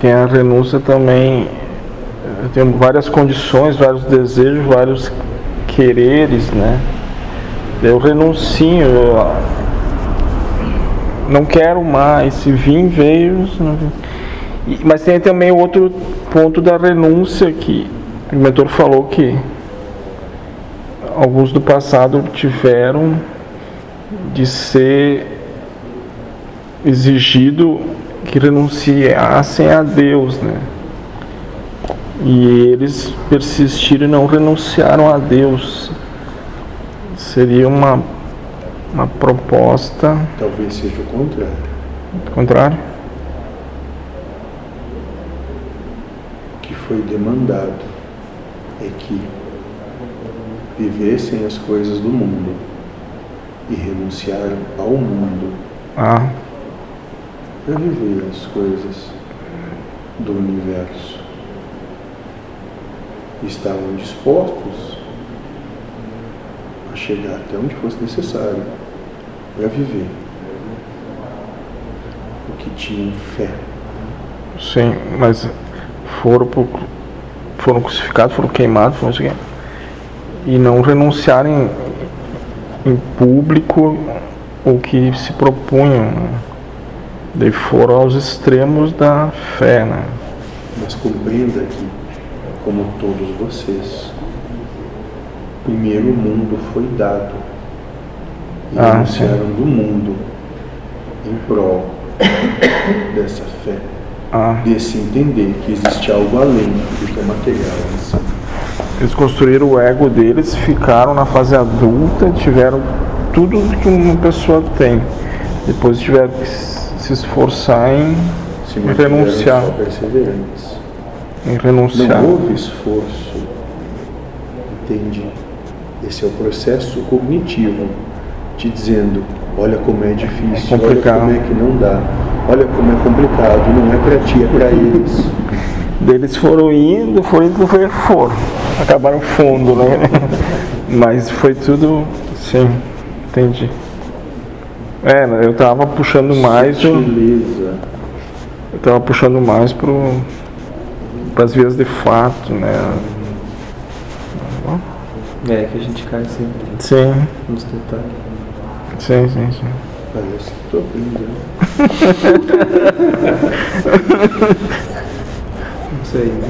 Tem a renúncia também, tem várias condições, vários desejos, vários quereres, né? Eu renuncio, eu não quero mais, se vim, veio. Mas tem também outro ponto da renúncia que o mentor falou que alguns do passado tiveram de ser exigido que renunciassem a Deus, né? E eles persistiram e não renunciaram a Deus. Seria uma, uma proposta. Talvez seja o contrário. O contrário? O que foi demandado é que vivessem as coisas do mundo e renunciaram ao mundo. Ah para viver as coisas do universo. Estavam dispostos a chegar até onde fosse necessário para viver o que tinham fé. Sim, mas foram, foram crucificados, foram queimados, foram assim, e não renunciarem em público o que se propunham. Daí foram aos extremos da fé, né? Mas compreenda que, como todos vocês, primeiro o mundo foi dado. E ah, anunciaram do mundo em prol dessa fé. Ah. Desse entender que existe algo além do que é material em si. Eles construíram o ego deles, ficaram na fase adulta, tiveram tudo que uma pessoa tem. Depois tiveram que se esforçar em, se renunciar. Em renunciar. Não houve esforço. Entende? Esse é o processo cognitivo te dizendo, olha como é difícil, é olha como é que não dá, olha como é complicado, não é para ti, é para eles. Deles foram indo, foram indo, foi, foram. Acabaram fundo, né? Mas foi tudo, sim, entendi. É, eu tava puxando mais. Sutileza. Eu tava puxando mais pro. as vias de fato, né? É que a gente cai sempre. Sim. Nos detalhes. Sim, sim, sim. Parece que tô aprendendo. Não sei, né?